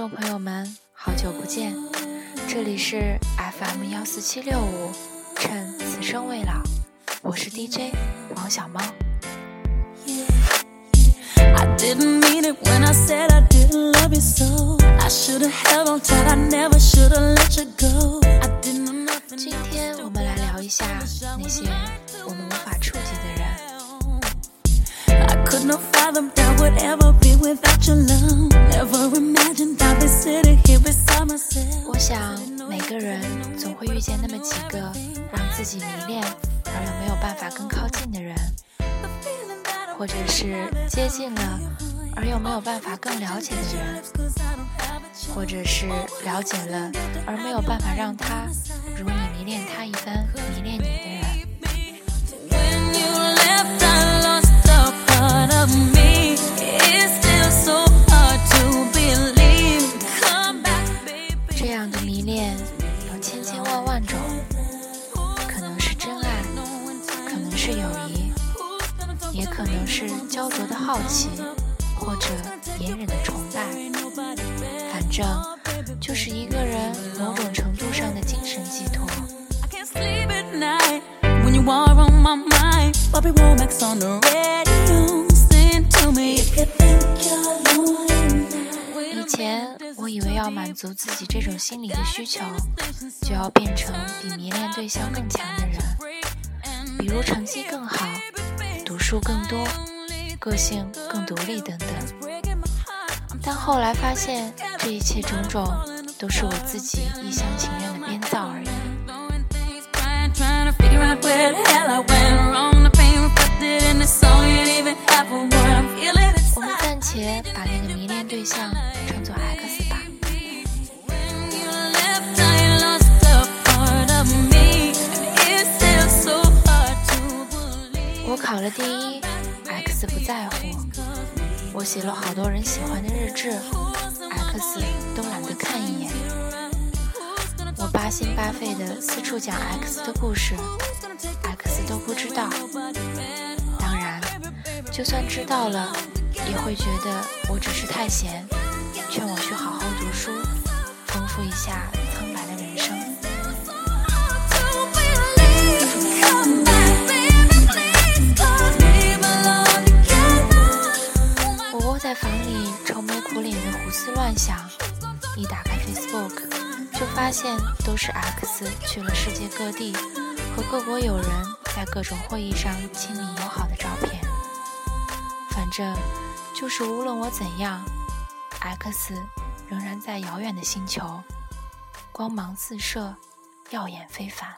众朋友们，好久不见！这里是 FM 幺四七六五，趁此生未老，我是 DJ 王小猫。今天我们来聊一下那些我们无法触及的人。者是接近了而又没有办法更了解的人，或者是了解了而没有办法让他如你迷恋他一般迷恋你的人。这样的迷恋有千千万万种，可能是真爱，可能是友谊，也可能是焦灼的好奇，或者隐忍的崇拜。反正就是一个人某种程度上的精神寄托。以前我以为要满足自己这种心理的需求，就要变成比迷恋对象更强的人，比如成绩更好、读书更多、个性更独立等等。但后来发现，这一切种种都是我自己一厢情愿的编造而已。我们暂且把那个迷恋对象我考了第一，X 不在乎。我写了好多人喜欢的日志，X 都懒得看一眼。我八心八肺的四处讲 X 的故事，X 都不知道。当然，就算知道了，也会觉得我只是太闲，劝我去好好读书，丰富一下苍白在房里愁眉苦脸的胡思乱想，一打开 Facebook，就发现都是 X 去了世界各地，和各国友人在各种会议上亲密友好的照片。反正就是无论我怎样，X 仍然在遥远的星球，光芒四射，耀眼非凡。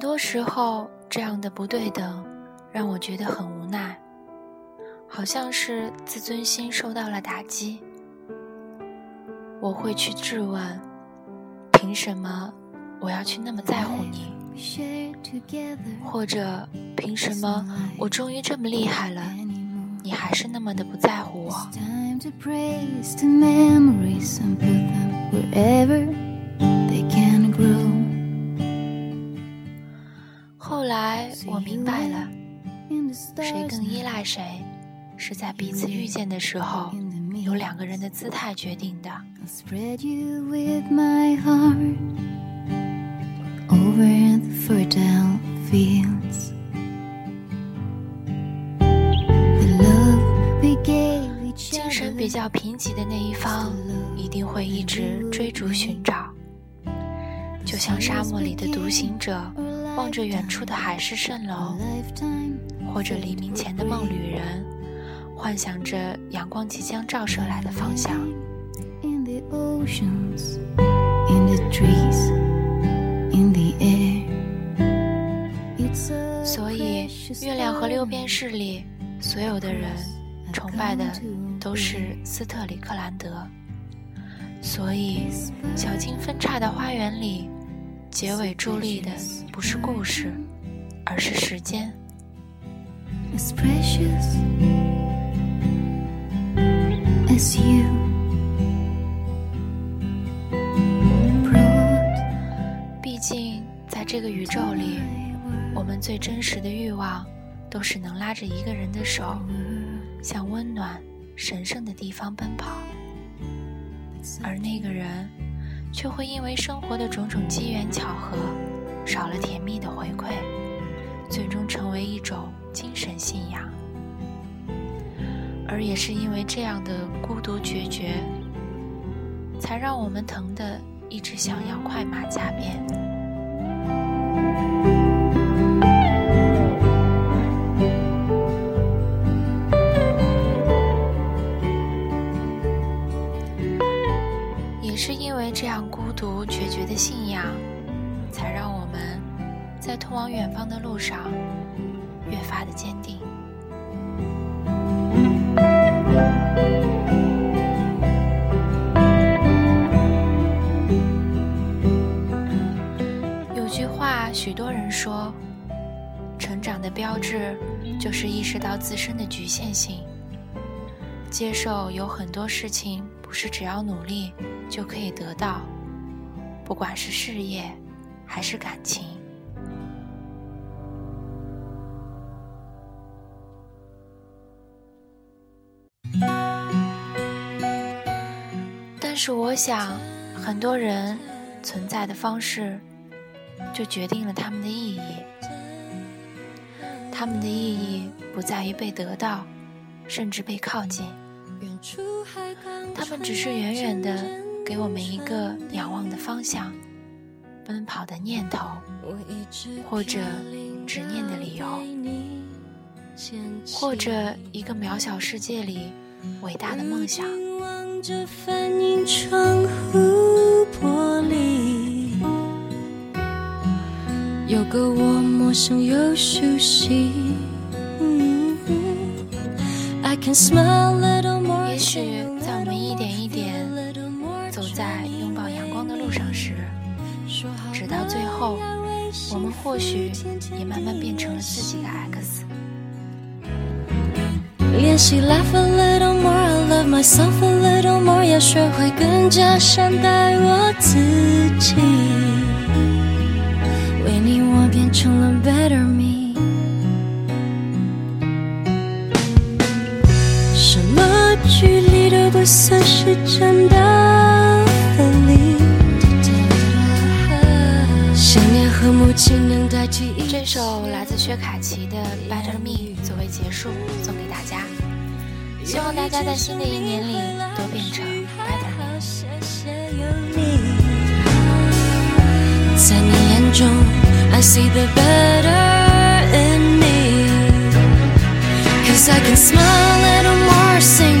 很多时候，这样的不对等让我觉得很无奈，好像是自尊心受到了打击。我会去质问：凭什么我要去那么在乎你？或者凭什么我终于这么厉害了，你还是那么的不在乎我？来我明白了，谁更依赖谁，是在彼此遇见的时候，由两个人的姿态决定的。精神比较贫瘠的那一方，一定会一直追逐寻找，就像沙漠里的独行者。望着远处的海市蜃楼，或者黎明前的梦旅人，幻想着阳光即将照射来的方向。所以，月亮和六便士里，所有的人崇拜的都是斯特里克兰德。所以，小径分岔的花园里。结尾伫立的不是故事，而是时间。毕竟，在这个宇宙里，我们最真实的欲望，都是能拉着一个人的手，向温暖、神圣的地方奔跑。而那个人，却会因为生活的种种机缘巧合，少了甜蜜的回馈，最终成为一种精神信仰。而也是因为这样的孤独决绝，才让我们疼得一直想要快马加鞭。远方的路上越发的坚定。有句话，许多人说，成长的标志就是意识到自身的局限性，接受有很多事情不是只要努力就可以得到，不管是事业还是感情。是我想，很多人存在的方式，就决定了他们的意义。他们的意义不在于被得到，甚至被靠近。他们只是远远的给我们一个仰望的方向，奔跑的念头，或者执念的理由，或者一个渺小世界里伟大的梦想。着反映窗户玻璃，有个我陌生又熟悉。也许在我们一点一点走在拥抱阳光的路上时，直到最后，我们或许也慢慢变成了自己的 X。练习 laugh a little more, I love myself a little more，要学会更加善待我自己。为你，我变成了 better me。什么距离都不算是真的分离。想念和母亲能代替。这首来自薛凯琪的 Better Me 作为结束，希望大家在新的一年里都变成 Better Me。在你眼中，I see the better in me。Cause I can smile a little more, sing